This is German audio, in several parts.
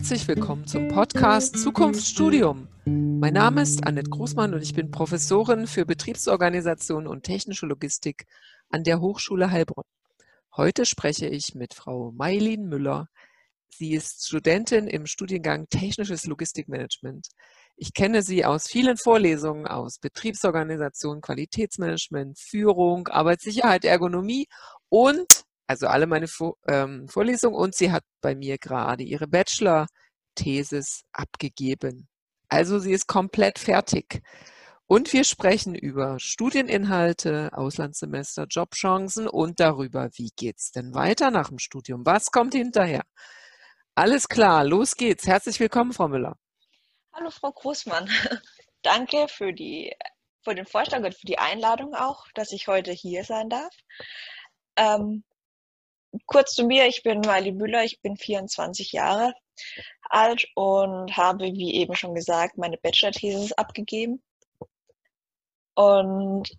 Herzlich willkommen zum Podcast Zukunftsstudium. Mein Name ist Annette Großmann und ich bin Professorin für Betriebsorganisation und technische Logistik an der Hochschule Heilbronn. Heute spreche ich mit Frau Mailin Müller. Sie ist Studentin im Studiengang Technisches Logistikmanagement. Ich kenne sie aus vielen Vorlesungen aus Betriebsorganisation, Qualitätsmanagement, Führung, Arbeitssicherheit, Ergonomie und also alle meine Vor ähm, Vorlesungen und sie hat bei mir gerade ihre Bachelor-Thesis abgegeben. Also sie ist komplett fertig. Und wir sprechen über Studieninhalte, Auslandssemester, Jobchancen und darüber, wie geht's denn weiter nach dem Studium? Was kommt hinterher? Alles klar, los geht's. Herzlich willkommen, Frau Müller. Hallo, Frau Großmann. Danke für, die, für den Vorschlag und für die Einladung auch, dass ich heute hier sein darf. Ähm, kurz zu mir, ich bin Miley Müller, ich bin 24 Jahre alt und habe, wie eben schon gesagt, meine Bachelor-Thesis abgegeben. Und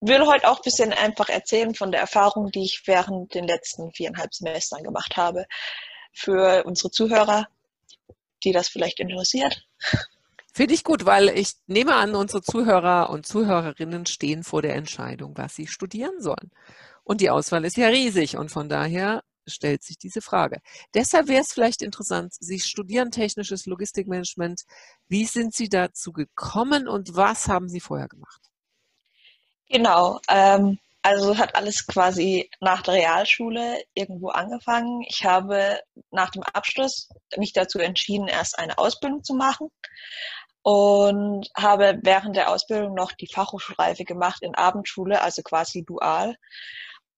will heute auch ein bisschen einfach erzählen von der Erfahrung, die ich während den letzten viereinhalb Semestern gemacht habe. Für unsere Zuhörer, die das vielleicht interessiert. Finde ich gut, weil ich nehme an, unsere Zuhörer und Zuhörerinnen stehen vor der Entscheidung, was sie studieren sollen. Und die Auswahl ist ja riesig und von daher stellt sich diese Frage. Deshalb wäre es vielleicht interessant, Sie studieren technisches Logistikmanagement. Wie sind Sie dazu gekommen und was haben Sie vorher gemacht? Genau, ähm, also hat alles quasi nach der Realschule irgendwo angefangen. Ich habe nach dem Abschluss mich dazu entschieden, erst eine Ausbildung zu machen und habe während der Ausbildung noch die Fachhochschulreife gemacht in Abendschule, also quasi dual.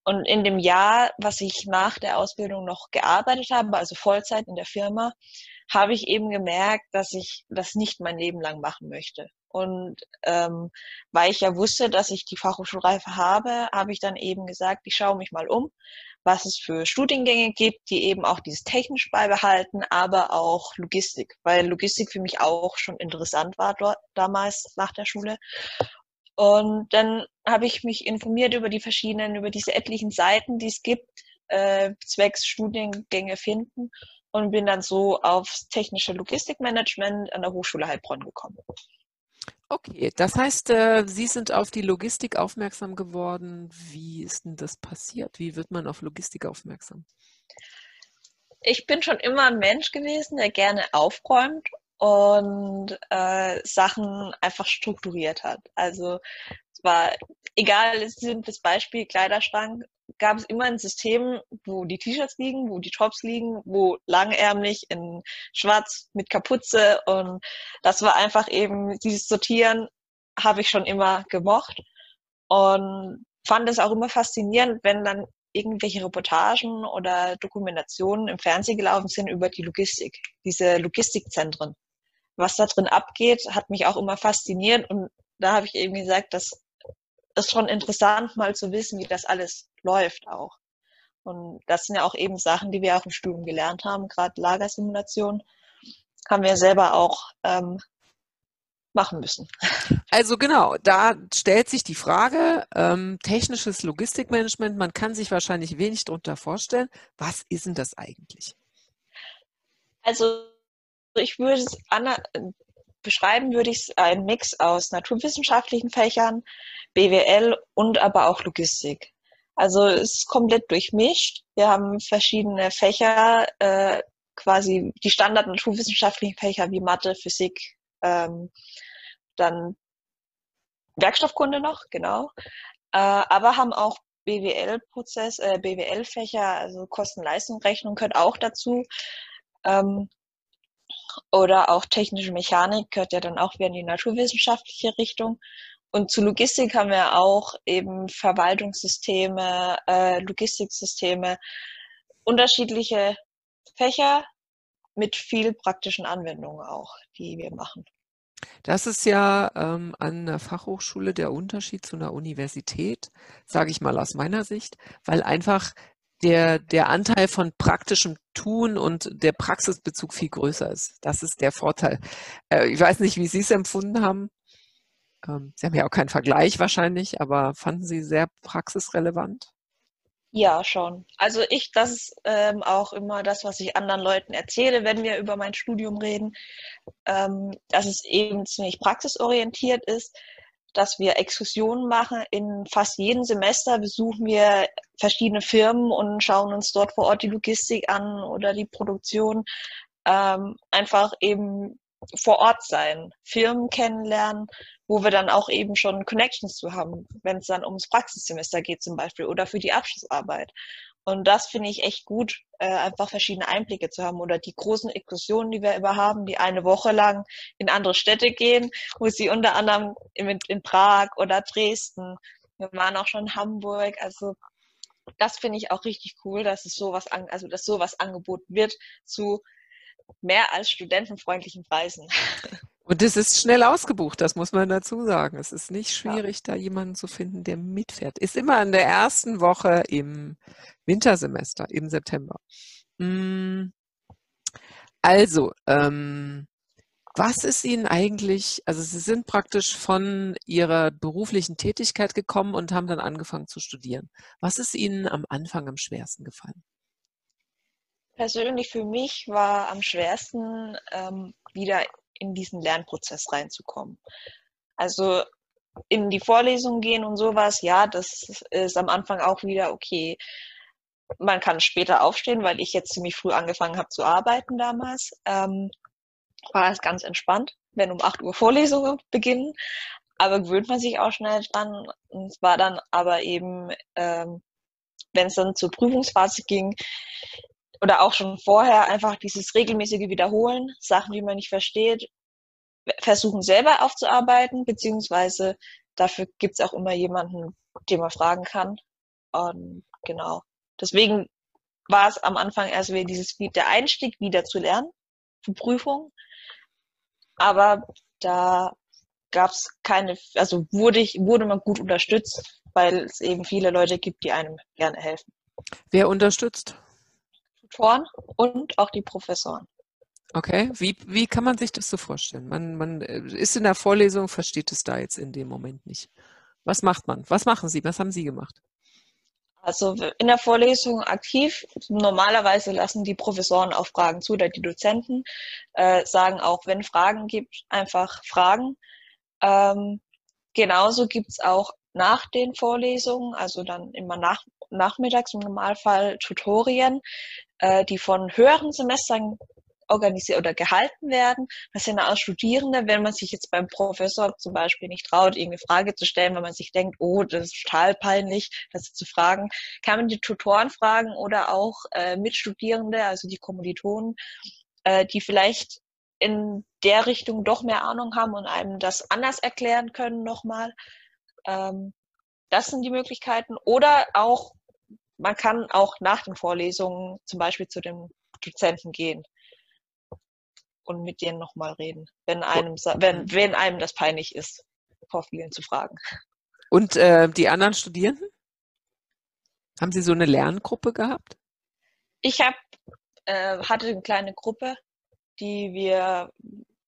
Und in dem Jahr, was ich nach der Ausbildung noch gearbeitet habe, also Vollzeit in der Firma, habe ich eben gemerkt, dass ich das nicht mein Leben lang machen möchte. Und ähm, weil ich ja wusste, dass ich die Fachhochschulreife habe, habe ich dann eben gesagt, ich schaue mich mal um, was es für Studiengänge gibt, die eben auch dieses technisch beibehalten, aber auch Logistik, weil Logistik für mich auch schon interessant war dort damals nach der Schule. Und dann habe ich mich informiert über die verschiedenen, über diese etlichen Seiten, die es gibt, äh, zwecks Studiengänge finden und bin dann so aufs technische Logistikmanagement an der Hochschule Heilbronn gekommen. Okay, das heißt, äh, Sie sind auf die Logistik aufmerksam geworden. Wie ist denn das passiert? Wie wird man auf Logistik aufmerksam? Ich bin schon immer ein Mensch gewesen, der gerne aufräumt und äh, Sachen einfach strukturiert hat. Also es war egal, es sind das Beispiel Kleiderschrank, gab es immer ein System, wo die T-Shirts liegen, wo die Tops liegen, wo langärmlich in schwarz mit Kapuze und das war einfach eben dieses Sortieren habe ich schon immer gemocht und fand es auch immer faszinierend, wenn dann irgendwelche Reportagen oder Dokumentationen im Fernsehen gelaufen sind über die Logistik, diese Logistikzentren was da drin abgeht, hat mich auch immer fasziniert. Und da habe ich eben gesagt, das ist schon interessant, mal zu wissen, wie das alles läuft auch. Und das sind ja auch eben Sachen, die wir auch im Studium gelernt haben, gerade Lagersimulation, haben wir selber auch ähm, machen müssen. Also genau, da stellt sich die Frage, ähm, technisches Logistikmanagement, man kann sich wahrscheinlich wenig darunter vorstellen. Was ist denn das eigentlich? Also ich würde es beschreiben, würde ich es ein Mix aus naturwissenschaftlichen Fächern, BWL und aber auch Logistik. Also es ist komplett durchmischt. Wir haben verschiedene Fächer, äh, quasi die Standard naturwissenschaftlichen Fächer wie Mathe, Physik, ähm, dann Werkstoffkunde noch, genau. Äh, aber haben auch BWL-Prozess, äh, BWL-Fächer, also Kosten-Leistung-Rechnung gehört auch dazu. Ähm, oder auch technische Mechanik gehört ja dann auch wieder in die naturwissenschaftliche Richtung. Und zu Logistik haben wir auch eben Verwaltungssysteme, äh, Logistiksysteme, unterschiedliche Fächer mit viel praktischen Anwendungen auch, die wir machen. Das ist ja ähm, an der Fachhochschule der Unterschied zu einer Universität, sage ich mal aus meiner Sicht, weil einfach der, der Anteil von praktischem Tun und der Praxisbezug viel größer ist. Das ist der Vorteil. Äh, ich weiß nicht, wie Sie es empfunden haben. Ähm, Sie haben ja auch keinen Vergleich wahrscheinlich, aber fanden Sie sehr praxisrelevant? Ja, schon. Also ich, das ist ähm, auch immer das, was ich anderen Leuten erzähle, wenn wir über mein Studium reden, ähm, dass es eben ziemlich praxisorientiert ist, dass wir Exkursionen machen. In fast jedem Semester besuchen wir verschiedene Firmen und schauen uns dort vor Ort die Logistik an oder die Produktion. Ähm, einfach eben vor Ort sein, Firmen kennenlernen, wo wir dann auch eben schon Connections zu haben, wenn es dann ums Praxissemester geht zum Beispiel oder für die Abschlussarbeit. Und das finde ich echt gut, äh, einfach verschiedene Einblicke zu haben oder die großen Exkursionen, die wir immer haben, die eine Woche lang in andere Städte gehen, wo sie unter anderem in, in Prag oder Dresden, wir waren auch schon in Hamburg, also das finde ich auch richtig cool, dass es sowas an, also dass sowas angeboten wird zu mehr als studentenfreundlichen Preisen. Und es ist schnell ausgebucht, das muss man dazu sagen. Es ist nicht schwierig, ja. da jemanden zu finden, der mitfährt. Ist immer in der ersten Woche im Wintersemester, im September. Hm. Also, ähm, was ist Ihnen eigentlich, also Sie sind praktisch von Ihrer beruflichen Tätigkeit gekommen und haben dann angefangen zu studieren. Was ist Ihnen am Anfang am schwersten gefallen? Persönlich für mich war am schwersten, ähm, wieder in diesen Lernprozess reinzukommen. Also in die Vorlesung gehen und sowas, ja, das ist am Anfang auch wieder okay. Man kann später aufstehen, weil ich jetzt ziemlich früh angefangen habe zu arbeiten damals. Ähm, war es ganz entspannt, wenn um 8 Uhr Vorlesungen beginnen. Aber gewöhnt man sich auch schnell dran. Es war dann aber eben, ähm, wenn es dann zur Prüfungsphase ging, oder auch schon vorher einfach dieses regelmäßige Wiederholen, Sachen, die man nicht versteht, versuchen selber aufzuarbeiten, beziehungsweise dafür gibt es auch immer jemanden, den man fragen kann. Und genau. Deswegen war es am Anfang erst wieder dieses der Einstieg wieder zu lernen für Prüfungen. Aber da gab es keine, also wurde ich, wurde man gut unterstützt, weil es eben viele Leute gibt, die einem gerne helfen. Wer unterstützt? Tutoren und auch die Professoren. Okay, wie, wie kann man sich das so vorstellen? Man, man äh, ist in der Vorlesung, versteht es da jetzt in dem Moment nicht. Was macht man? Was machen Sie? Was haben Sie gemacht? Also in der Vorlesung aktiv. Normalerweise lassen die Professoren auch Fragen zu oder die Dozenten äh, sagen auch, wenn Fragen gibt, einfach Fragen. Ähm, genauso gibt es auch nach den Vorlesungen, also dann immer nach, nachmittags im Normalfall Tutorien, äh, die von höheren Semestern organisiert oder gehalten werden. Das sind auch Studierende, wenn man sich jetzt beim Professor zum Beispiel nicht traut, irgendeine Frage zu stellen, wenn man sich denkt, oh, das ist total peinlich, das zu fragen, kann man die Tutoren fragen oder auch äh, Mitstudierende, also die Kommilitonen, äh, die vielleicht in der Richtung doch mehr Ahnung haben und einem das anders erklären können nochmal. Ähm, das sind die Möglichkeiten. Oder auch man kann auch nach den Vorlesungen zum Beispiel zu den Dozenten gehen und mit denen nochmal reden, wenn einem, wenn, wenn einem das peinlich ist, vor vielen zu fragen. Und äh, die anderen Studierenden? Haben Sie so eine Lerngruppe gehabt? Ich hab, äh, hatte eine kleine Gruppe, die wir,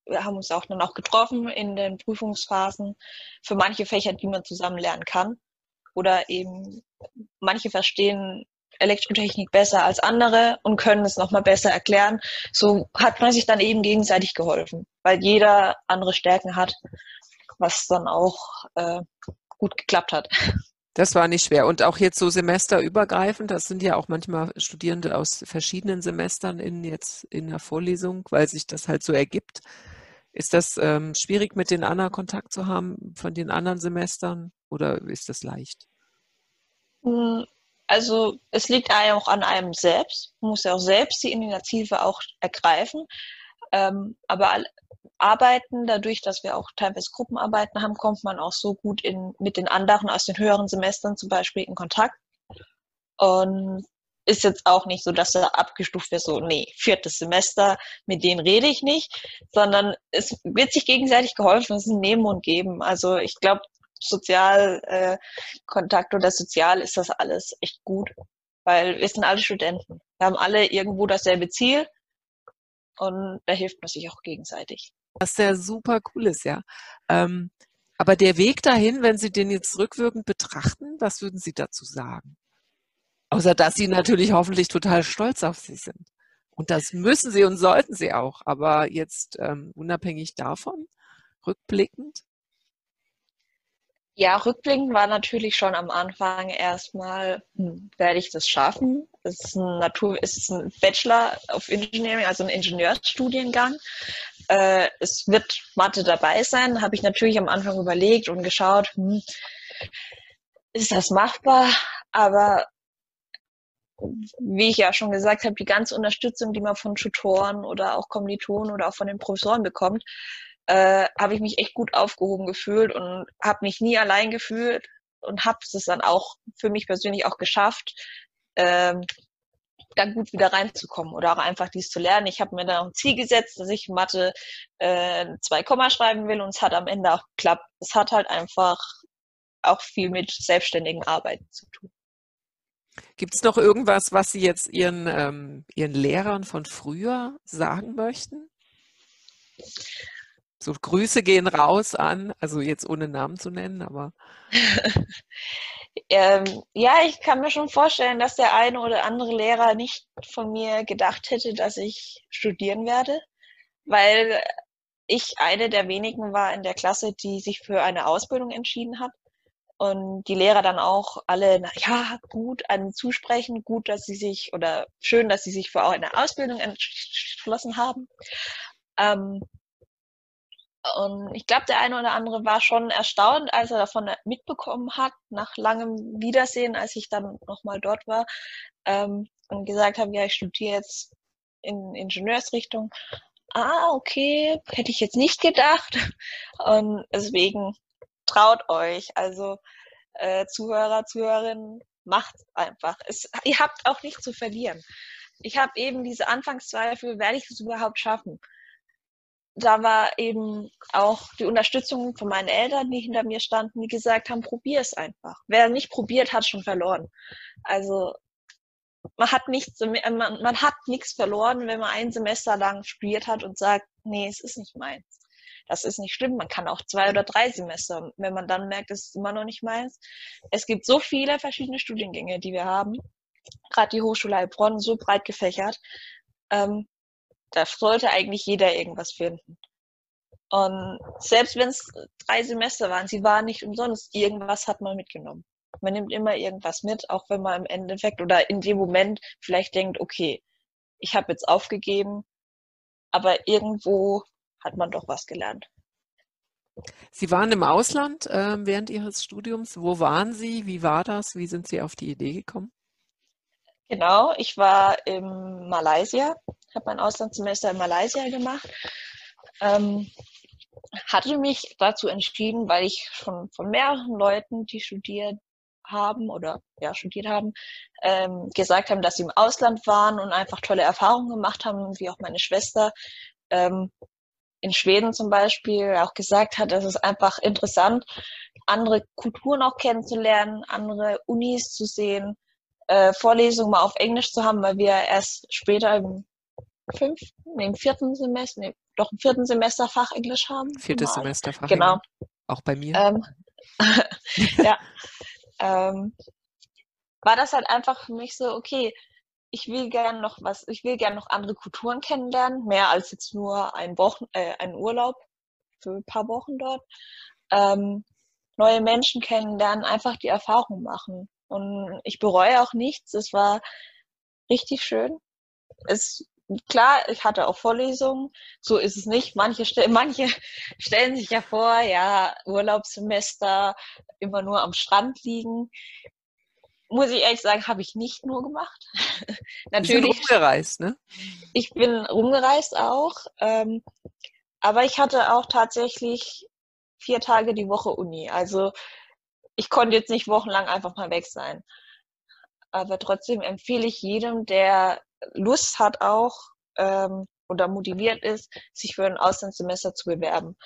wir haben uns auch dann auch getroffen in den Prüfungsphasen für manche Fächer, die man zusammen lernen kann oder eben manche verstehen Elektrotechnik besser als andere und können es nochmal besser erklären. So hat man sich dann eben gegenseitig geholfen, weil jeder andere Stärken hat, was dann auch äh, gut geklappt hat. Das war nicht schwer. Und auch jetzt so semesterübergreifend, das sind ja auch manchmal Studierende aus verschiedenen Semestern in jetzt in der Vorlesung, weil sich das halt so ergibt. Ist das ähm, schwierig, mit den anderen Kontakt zu haben von den anderen Semestern oder ist das leicht? Hm, also es liegt auch an einem selbst. Man muss ja auch selbst die Initiative auch ergreifen. Ähm, aber arbeiten, dadurch, dass wir auch teilweise Gruppenarbeiten haben, kommt man auch so gut in, mit den anderen aus den höheren Semestern zum Beispiel in Kontakt. Und ist jetzt auch nicht so, dass er abgestuft wird, so, nee, viertes Semester, mit denen rede ich nicht, sondern es wird sich gegenseitig geholfen, es ist ein Nehmen und Geben. Also ich glaube, Sozialkontakt äh, oder sozial ist das alles echt gut, weil wir sind alle Studenten. Wir haben alle irgendwo dasselbe Ziel und da hilft man sich auch gegenseitig. Was ja super cool ist, ja. Ähm, aber der Weg dahin, wenn Sie den jetzt rückwirkend betrachten, was würden Sie dazu sagen? Außer dass sie natürlich hoffentlich total stolz auf sie sind. Und das müssen sie und sollten sie auch. Aber jetzt ähm, unabhängig davon, rückblickend? Ja, rückblickend war natürlich schon am Anfang erstmal, hm, werde ich das schaffen? Es ist ein Natur, es ist ein Bachelor of Engineering, also ein Ingenieursstudiengang. Äh, es wird Mathe dabei sein, habe ich natürlich am Anfang überlegt und geschaut, hm, ist das machbar? Aber wie ich ja schon gesagt habe, die ganze Unterstützung, die man von Tutoren oder auch Kommilitonen oder auch von den Professoren bekommt, äh, habe ich mich echt gut aufgehoben gefühlt und habe mich nie allein gefühlt und habe es dann auch für mich persönlich auch geschafft, ähm, da gut wieder reinzukommen oder auch einfach dies zu lernen. Ich habe mir da ein Ziel gesetzt, dass ich Mathe äh, zwei Komma schreiben will und es hat am Ende auch geklappt. Es hat halt einfach auch viel mit selbstständigen Arbeiten zu tun. Gibt es noch irgendwas, was Sie jetzt Ihren, ähm, Ihren Lehrern von früher sagen möchten? So Grüße gehen raus an, also jetzt ohne Namen zu nennen, aber. ähm, ja, ich kann mir schon vorstellen, dass der eine oder andere Lehrer nicht von mir gedacht hätte, dass ich studieren werde, weil ich eine der wenigen war in der Klasse, die sich für eine Ausbildung entschieden hat und die Lehrer dann auch alle, na, ja, gut einen zusprechen, gut, dass sie sich oder schön, dass sie sich für auch eine Ausbildung entschlossen haben. Ähm, und ich glaube, der eine oder andere war schon erstaunt, als er davon mitbekommen hat, nach langem Wiedersehen, als ich dann nochmal dort war ähm, und gesagt habe, ja, ich studiere jetzt in Ingenieursrichtung. Ah, okay, hätte ich jetzt nicht gedacht. Und deswegen traut euch. Also äh, Zuhörer, Zuhörerinnen, macht einfach. Es, ihr habt auch nichts zu verlieren. Ich habe eben diese Anfangszweifel, werde ich es überhaupt schaffen? Da war eben auch die Unterstützung von meinen Eltern, die hinter mir standen, die gesagt haben, probier es einfach. Wer nicht probiert, hat schon verloren. Also man hat nichts, man, man hat nichts verloren, wenn man ein Semester lang studiert hat und sagt, nee, es ist nicht meins. Das ist nicht schlimm. Man kann auch zwei oder drei Semester, wenn man dann merkt, es ist immer noch nicht meins. Es gibt so viele verschiedene Studiengänge, die wir haben. Gerade die Hochschule Heilbronn, so breit gefächert. Ähm, da sollte eigentlich jeder irgendwas finden. Und selbst wenn es drei Semester waren, sie waren nicht umsonst, irgendwas hat man mitgenommen. Man nimmt immer irgendwas mit, auch wenn man im Endeffekt oder in dem Moment vielleicht denkt, okay, ich habe jetzt aufgegeben, aber irgendwo hat man doch was gelernt. Sie waren im Ausland äh, während Ihres Studiums. Wo waren Sie? Wie war das? Wie sind Sie auf die Idee gekommen? Genau, ich war in Malaysia, habe mein Auslandssemester in Malaysia gemacht. Ähm, hatte mich dazu entschieden, weil ich schon von mehreren Leuten, die studiert haben oder ja studiert haben, ähm, gesagt haben, dass sie im Ausland waren und einfach tolle Erfahrungen gemacht haben, wie auch meine Schwester. Ähm, in Schweden zum Beispiel auch gesagt hat, es ist einfach interessant, andere Kulturen auch kennenzulernen, andere Unis zu sehen, äh, Vorlesungen mal auf Englisch zu haben, weil wir erst später im fünften, nee, im vierten Semester, nee, doch im vierten Semester Fach Englisch haben. Viertes normal. Semester Fach Genau. Auch bei mir. Ähm, ja. ähm, war das halt einfach für mich so, okay, ich will gern noch was, ich will gern noch andere Kulturen kennenlernen, mehr als jetzt nur ein Wochen, äh, einen Urlaub für ein paar Wochen dort. Ähm, neue Menschen kennenlernen, einfach die Erfahrung machen. Und ich bereue auch nichts. Es war richtig schön. Es klar, ich hatte auch Vorlesungen. So ist es nicht. Manche, manche stellen sich ja vor, ja, Urlaubssemester, immer nur am Strand liegen muss ich ehrlich sagen, habe ich nicht nur gemacht. Natürlich. Ich bin rumgereist, ne? Ich bin rumgereist auch. Ähm, aber ich hatte auch tatsächlich vier Tage die Woche Uni. Also ich konnte jetzt nicht wochenlang einfach mal weg sein. Aber trotzdem empfehle ich jedem, der Lust hat auch ähm, oder motiviert ist, sich für ein Auslandssemester zu bewerben.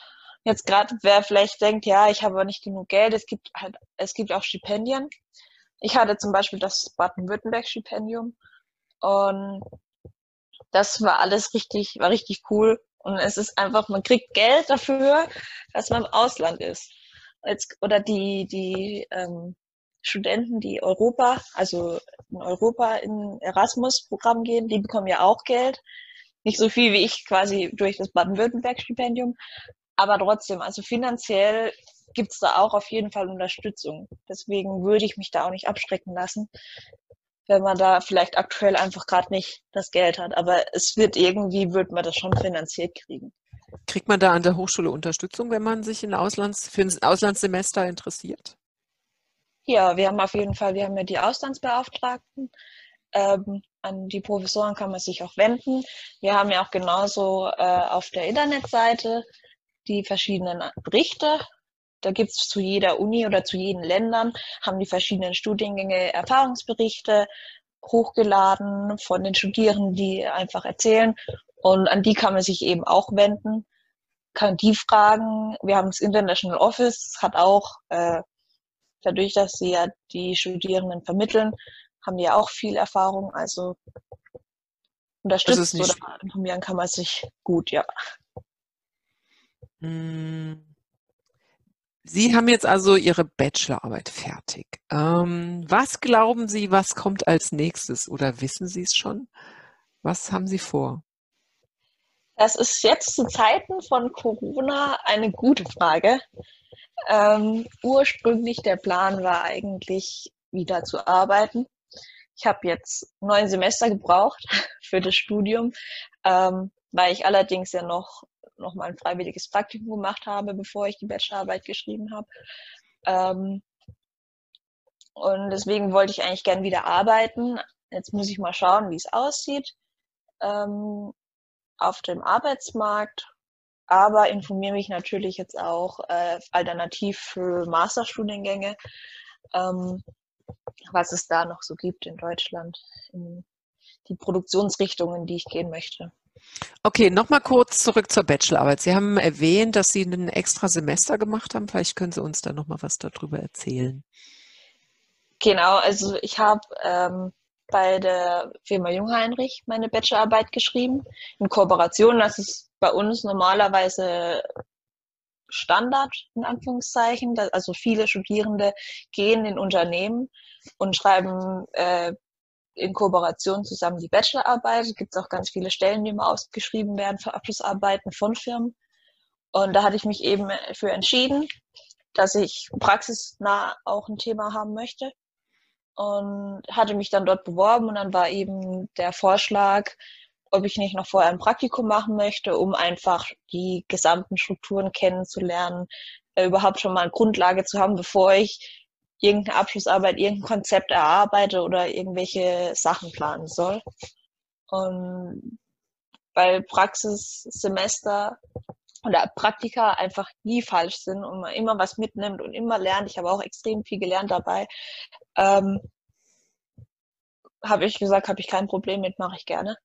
Jetzt gerade, wer vielleicht denkt, ja, ich habe aber nicht genug Geld, es gibt halt, es gibt auch Stipendien. Ich hatte zum Beispiel das Baden-Württemberg-Stipendium und das war alles richtig, war richtig cool. Und es ist einfach, man kriegt Geld dafür, dass man im Ausland ist. Jetzt, oder die, die, ähm, Studenten, die Europa, also in Europa in Erasmus-Programm gehen, die bekommen ja auch Geld. Nicht so viel wie ich quasi durch das Baden-Württemberg-Stipendium, aber trotzdem, also finanziell gibt es da auch auf jeden Fall Unterstützung. Deswegen würde ich mich da auch nicht abschrecken lassen, wenn man da vielleicht aktuell einfach gerade nicht das Geld hat. Aber es wird irgendwie, wird man das schon finanziert kriegen. Kriegt man da an der Hochschule Unterstützung, wenn man sich in Auslands, für ein Auslandssemester interessiert? Ja, wir haben auf jeden Fall, wir haben ja die Auslandsbeauftragten. Ähm, an die Professoren kann man sich auch wenden. Wir haben ja auch genauso äh, auf der Internetseite die verschiedenen Berichte. Da gibt es zu jeder Uni oder zu jeden Ländern, haben die verschiedenen Studiengänge Erfahrungsberichte hochgeladen von den Studierenden, die einfach erzählen. Und an die kann man sich eben auch wenden, kann die fragen. Wir haben das International Office, hat auch, äh, dadurch, dass sie ja die Studierenden vermitteln, haben die ja auch viel Erfahrung. Also unterstützen oder informieren kann man sich gut, ja. Hm. Sie haben jetzt also Ihre Bachelorarbeit fertig. Ähm, was glauben Sie, was kommt als nächstes oder wissen Sie es schon? Was haben Sie vor? Das ist jetzt zu Zeiten von Corona eine gute Frage. Ähm, ursprünglich der Plan war eigentlich wieder zu arbeiten. Ich habe jetzt neun Semester gebraucht für das Studium, ähm, weil ich allerdings ja noch noch mal ein freiwilliges Praktikum gemacht habe, bevor ich die Bachelorarbeit geschrieben habe. Ähm, und deswegen wollte ich eigentlich gern wieder arbeiten. Jetzt muss ich mal schauen, wie es aussieht ähm, auf dem Arbeitsmarkt. Aber informiere mich natürlich jetzt auch äh, alternativ für Masterstudiengänge, ähm, was es da noch so gibt in Deutschland, in die Produktionsrichtungen, die ich gehen möchte. Okay, nochmal kurz zurück zur Bachelorarbeit. Sie haben erwähnt, dass Sie ein extra Semester gemacht haben. Vielleicht können Sie uns da nochmal was darüber erzählen. Genau, also ich habe ähm, bei der Firma Jungheinrich meine Bachelorarbeit geschrieben, in Kooperation. Das ist bei uns normalerweise Standard, in Anführungszeichen. Also viele Studierende gehen in Unternehmen und schreiben äh, in Kooperation zusammen die Bachelorarbeit. Es gibt auch ganz viele Stellen, die immer ausgeschrieben werden für Abschlussarbeiten von Firmen. Und da hatte ich mich eben für entschieden, dass ich praxisnah auch ein Thema haben möchte. Und hatte mich dann dort beworben und dann war eben der Vorschlag, ob ich nicht noch vorher ein Praktikum machen möchte, um einfach die gesamten Strukturen kennenzulernen, äh, überhaupt schon mal eine Grundlage zu haben, bevor ich irgendeine Abschlussarbeit, irgendein Konzept erarbeite oder irgendwelche Sachen planen soll. Und weil Praxissemester oder Praktika einfach nie falsch sind und man immer was mitnimmt und immer lernt. Ich habe auch extrem viel gelernt dabei. Ähm, habe ich gesagt, habe ich kein Problem mit, mache ich gerne.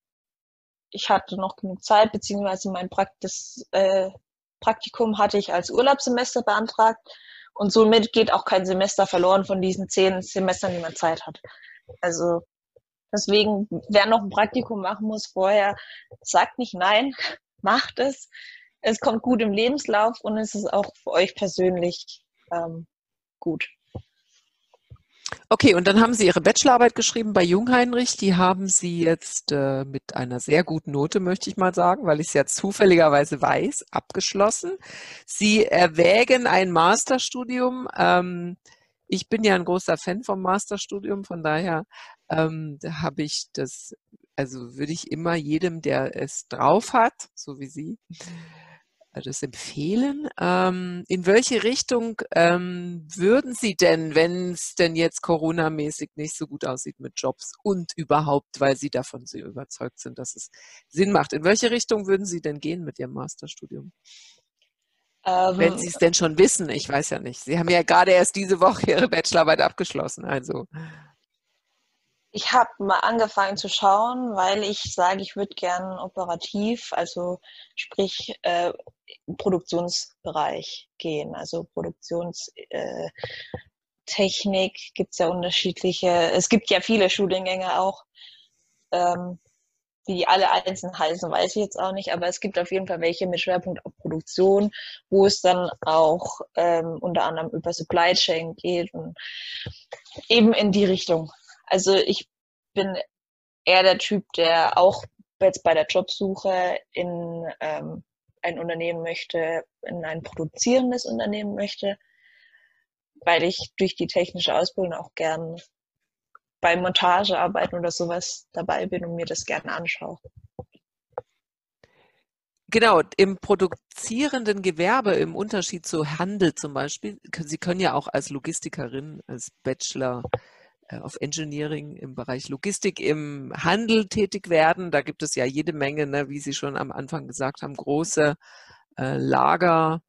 Ich hatte noch genug Zeit, beziehungsweise mein Praktis, äh, Praktikum hatte ich als Urlaubssemester beantragt. Und somit geht auch kein Semester verloren von diesen zehn Semestern, die man Zeit hat. Also deswegen, wer noch ein Praktikum machen muss vorher, sagt nicht nein, macht es. Es kommt gut im Lebenslauf und es ist auch für euch persönlich ähm, gut. Okay, und dann haben Sie Ihre Bachelorarbeit geschrieben bei Jungheinrich. Die haben Sie jetzt äh, mit einer sehr guten Note, möchte ich mal sagen, weil ich es ja zufälligerweise weiß, abgeschlossen. Sie erwägen ein Masterstudium. Ähm, ich bin ja ein großer Fan vom Masterstudium, von daher ähm, habe ich das, also würde ich immer jedem, der es drauf hat, so wie Sie, das empfehlen. Ähm, in welche Richtung ähm, würden Sie denn, wenn es denn jetzt Corona-mäßig nicht so gut aussieht mit Jobs und überhaupt, weil Sie davon so überzeugt sind, dass es Sinn macht, in welche Richtung würden Sie denn gehen mit Ihrem Masterstudium? Ähm, wenn Sie es denn schon wissen, ich weiß ja nicht. Sie haben ja gerade erst diese Woche Ihre Bachelorarbeit abgeschlossen, also ich habe mal angefangen zu schauen, weil ich sage, ich würde gern operativ, also sprich äh, Produktionsbereich gehen. Also Produktionstechnik äh, gibt es ja unterschiedliche. Es gibt ja viele Studiengänge auch. Ähm, wie alle einzeln heißen, weiß ich jetzt auch nicht, aber es gibt auf jeden Fall welche mit Schwerpunkt auf Produktion, wo es dann auch ähm, unter anderem über Supply Chain geht und eben in die Richtung. Also ich bin eher der Typ, der auch jetzt bei der Jobsuche in ähm, ein Unternehmen möchte, in ein produzierendes Unternehmen möchte, weil ich durch die technische Ausbildung auch gern bei Montagearbeiten oder sowas dabei bin und mir das gerne anschaue. Genau, im produzierenden Gewerbe, im Unterschied zu Handel zum Beispiel, Sie können ja auch als Logistikerin, als Bachelor äh, of Engineering im Bereich Logistik im Handel tätig werden. Da gibt es ja jede Menge, ne, wie Sie schon am Anfang gesagt haben, große äh, Lager,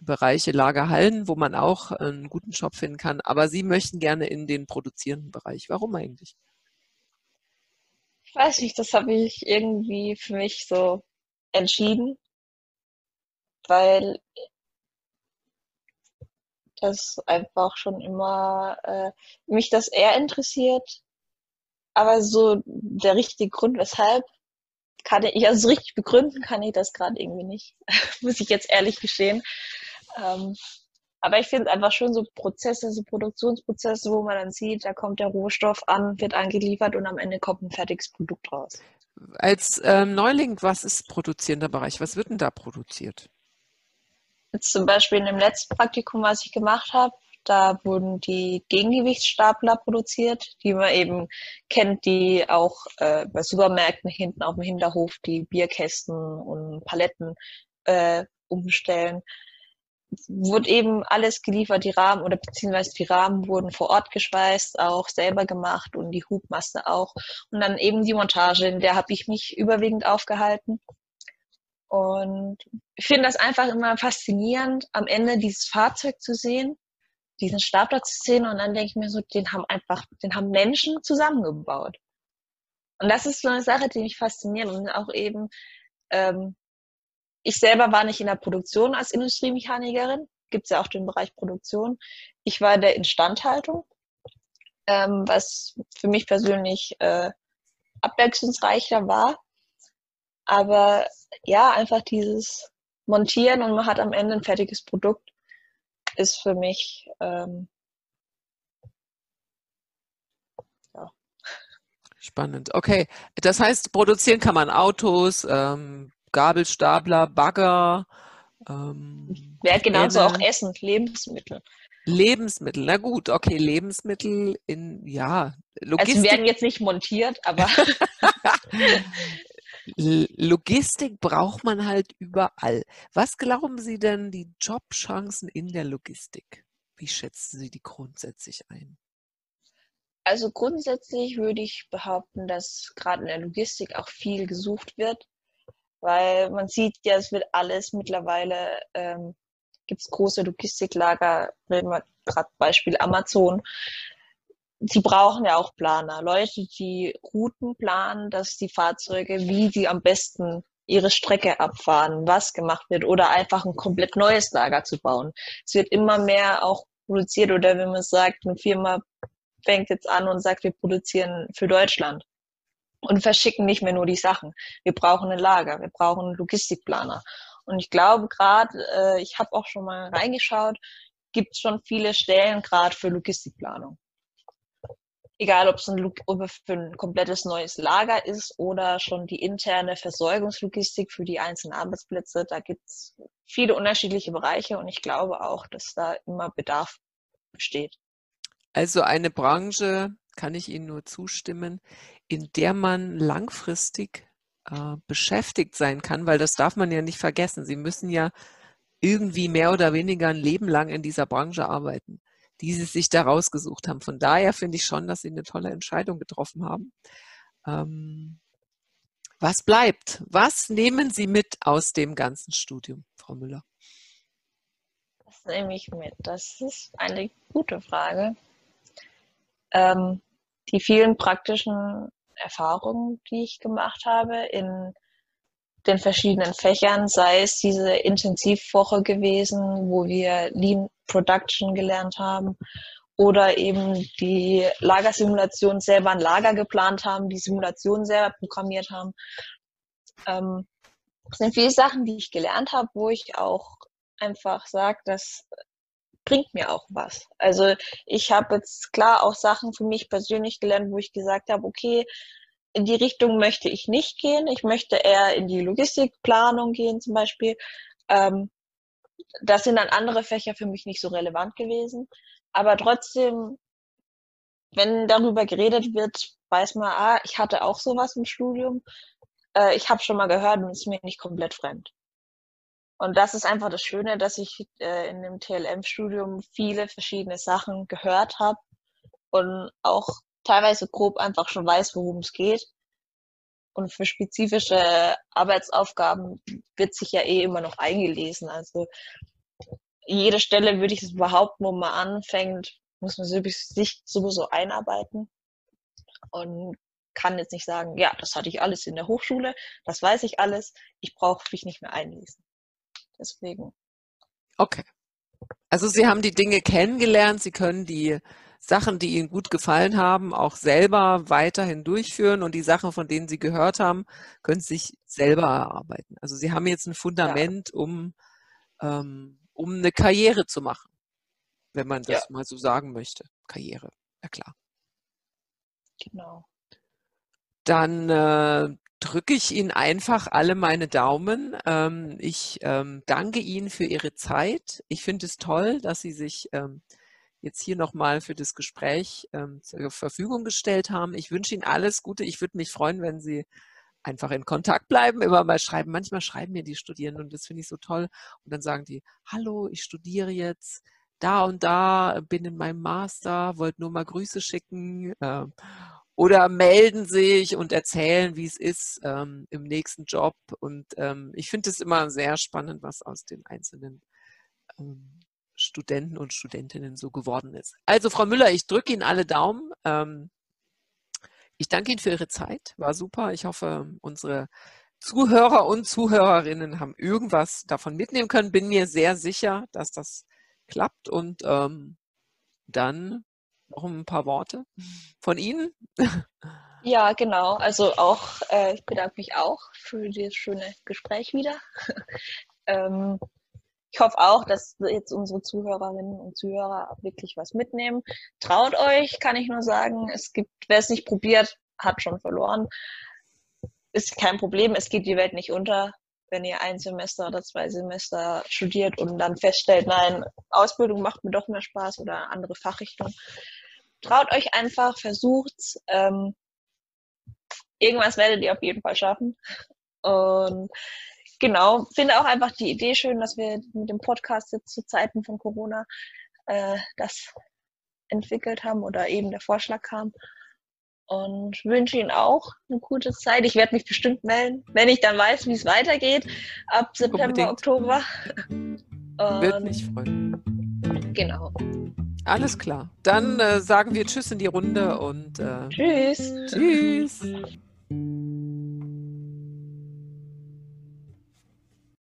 Bereiche Lagerhallen, wo man auch einen guten Job finden kann. Aber Sie möchten gerne in den produzierenden Bereich. Warum eigentlich? Ich weiß nicht, das habe ich irgendwie für mich so entschieden, weil das einfach schon immer äh, mich das eher interessiert. Aber so der richtige Grund, weshalb, kann ich, also richtig begründen kann ich das gerade irgendwie nicht, muss ich jetzt ehrlich gestehen. Ähm, aber ich finde einfach schon so Prozesse, so Produktionsprozesse, wo man dann sieht, da kommt der Rohstoff an, wird angeliefert und am Ende kommt ein fertiges Produkt raus. Als ähm, Neuling, was ist produzierender Bereich? Was wird denn da produziert? Jetzt zum Beispiel in dem letzten Praktikum, was ich gemacht habe, da wurden die Gegengewichtsstapler produziert, die man eben kennt, die auch äh, bei Supermärkten hinten auf dem Hinterhof die Bierkästen und Paletten äh, umstellen wurde eben alles geliefert, die Rahmen oder beziehungsweise die Rahmen wurden vor Ort geschweißt, auch selber gemacht und die Hubmasse auch. Und dann eben die Montage, in der habe ich mich überwiegend aufgehalten. Und ich finde das einfach immer faszinierend, am Ende dieses Fahrzeug zu sehen, diesen Stapler zu sehen und dann denke ich mir so, den haben einfach, den haben Menschen zusammengebaut. Und das ist so eine Sache, die mich fasziniert und auch eben ähm, ich selber war nicht in der Produktion als Industriemechanikerin, gibt es ja auch den Bereich Produktion. Ich war in der Instandhaltung, ähm, was für mich persönlich äh, abwechslungsreicher war. Aber ja, einfach dieses Montieren und man hat am Ende ein fertiges Produkt, ist für mich ähm, ja. Spannend. Okay, das heißt, produzieren kann man Autos, ähm, Gabelstapler, Bagger. Ähm, ja, genauso auch Essen, Lebensmittel. Lebensmittel, na gut, okay, Lebensmittel in, ja, Logistik. Also werden jetzt nicht montiert, aber. Logistik braucht man halt überall. Was glauben Sie denn, die Jobchancen in der Logistik? Wie schätzen Sie die grundsätzlich ein? Also grundsätzlich würde ich behaupten, dass gerade in der Logistik auch viel gesucht wird weil man sieht ja, es wird alles mittlerweile, ähm, gibt es große Logistiklager, wenn man gerade Beispiel Amazon, sie brauchen ja auch Planer, Leute, die Routen planen, dass die Fahrzeuge, wie sie am besten ihre Strecke abfahren, was gemacht wird oder einfach ein komplett neues Lager zu bauen. Es wird immer mehr auch produziert oder wenn man sagt, eine Firma fängt jetzt an und sagt, wir produzieren für Deutschland und verschicken nicht mehr nur die Sachen. Wir brauchen ein Lager, wir brauchen einen Logistikplaner. Und ich glaube gerade, äh, ich habe auch schon mal reingeschaut, gibt es schon viele Stellen gerade für Logistikplanung. Egal, ob es ein, ein komplettes neues Lager ist oder schon die interne Versorgungslogistik für die einzelnen Arbeitsplätze. Da gibt es viele unterschiedliche Bereiche und ich glaube auch, dass da immer Bedarf besteht. Also eine Branche, kann ich Ihnen nur zustimmen, in der man langfristig äh, beschäftigt sein kann, weil das darf man ja nicht vergessen. Sie müssen ja irgendwie mehr oder weniger ein Leben lang in dieser Branche arbeiten, die Sie sich da rausgesucht haben. Von daher finde ich schon, dass Sie eine tolle Entscheidung getroffen haben. Ähm, was bleibt? Was nehmen Sie mit aus dem ganzen Studium, Frau Müller? Was nehme ich mit? Das ist eine gute Frage. Ähm, die vielen praktischen Erfahrungen, die ich gemacht habe in den verschiedenen Fächern, sei es diese Intensivwoche gewesen, wo wir Lean Production gelernt haben, oder eben die Lagersimulation selber ein Lager geplant haben, die Simulation selber programmiert haben. Ähm, das sind viele Sachen, die ich gelernt habe, wo ich auch einfach sage, das bringt mir auch was. Also ich habe jetzt klar auch Sachen für mich persönlich gelernt, wo ich gesagt habe, okay, in die Richtung möchte ich nicht gehen. Ich möchte eher in die Logistikplanung gehen zum Beispiel. Ähm, das sind dann andere Fächer für mich nicht so relevant gewesen. Aber trotzdem, wenn darüber geredet wird, weiß man, ah, ich hatte auch sowas im Studium. Äh, ich habe schon mal gehört und es ist mir nicht komplett fremd. Und das ist einfach das Schöne, dass ich äh, in dem TLM-Studium viele verschiedene Sachen gehört habe und auch teilweise grob einfach schon weiß, worum es geht. Und für spezifische Arbeitsaufgaben wird sich ja eh immer noch eingelesen. Also jede Stelle würde ich es behaupten, wo man anfängt, muss man sich sowieso einarbeiten und kann jetzt nicht sagen, ja, das hatte ich alles in der Hochschule, das weiß ich alles, ich brauche mich nicht mehr einlesen. Deswegen. Okay. Also Sie haben die Dinge kennengelernt, Sie können die Sachen, die Ihnen gut gefallen haben, auch selber weiterhin durchführen und die Sachen, von denen Sie gehört haben, können Sie sich selber erarbeiten. Also Sie haben jetzt ein Fundament, ja. um ähm, um eine Karriere zu machen, wenn man das ja. mal so sagen möchte. Karriere, ja klar. Genau. Dann äh, drücke ich Ihnen einfach alle meine Daumen. Ähm, ich ähm, danke Ihnen für Ihre Zeit. Ich finde es toll, dass Sie sich ähm, jetzt hier nochmal für das Gespräch ähm, zur Verfügung gestellt haben. Ich wünsche Ihnen alles Gute. Ich würde mich freuen, wenn Sie einfach in Kontakt bleiben, immer mal schreiben. Manchmal schreiben mir die Studierenden und das finde ich so toll. Und dann sagen die, hallo, ich studiere jetzt da und da, bin in meinem Master, wollte nur mal Grüße schicken. Ähm, oder melden sich und erzählen, wie es ist ähm, im nächsten Job. Und ähm, ich finde es immer sehr spannend, was aus den einzelnen ähm, Studenten und Studentinnen so geworden ist. Also Frau Müller, ich drücke Ihnen alle Daumen. Ähm, ich danke Ihnen für Ihre Zeit, war super. Ich hoffe, unsere Zuhörer und Zuhörerinnen haben irgendwas davon mitnehmen können. Bin mir sehr sicher, dass das klappt. Und ähm, dann noch ein paar Worte von Ihnen. Ja, genau. Also auch, äh, ich bedanke mich auch für dieses schöne Gespräch wieder. ähm, ich hoffe auch, dass jetzt unsere Zuhörerinnen und Zuhörer wirklich was mitnehmen. Traut euch, kann ich nur sagen. Es gibt, wer es nicht probiert, hat schon verloren. Ist kein Problem. Es geht die Welt nicht unter, wenn ihr ein Semester oder zwei Semester studiert und dann feststellt, nein, Ausbildung macht mir doch mehr Spaß oder andere Fachrichtung. Traut euch einfach, versucht's. Ähm, irgendwas werdet ihr auf jeden Fall schaffen. Und genau, finde auch einfach die Idee schön, dass wir mit dem Podcast jetzt zu Zeiten von Corona äh, das entwickelt haben oder eben der Vorschlag kam. Und wünsche Ihnen auch eine gute Zeit. Ich werde mich bestimmt melden, wenn ich dann weiß, wie es weitergeht, ab September, Unbedingt. Oktober. Würde mich freuen. Genau. Alles klar. Dann äh, sagen wir Tschüss in die Runde und äh, Tschüss. Tschüss.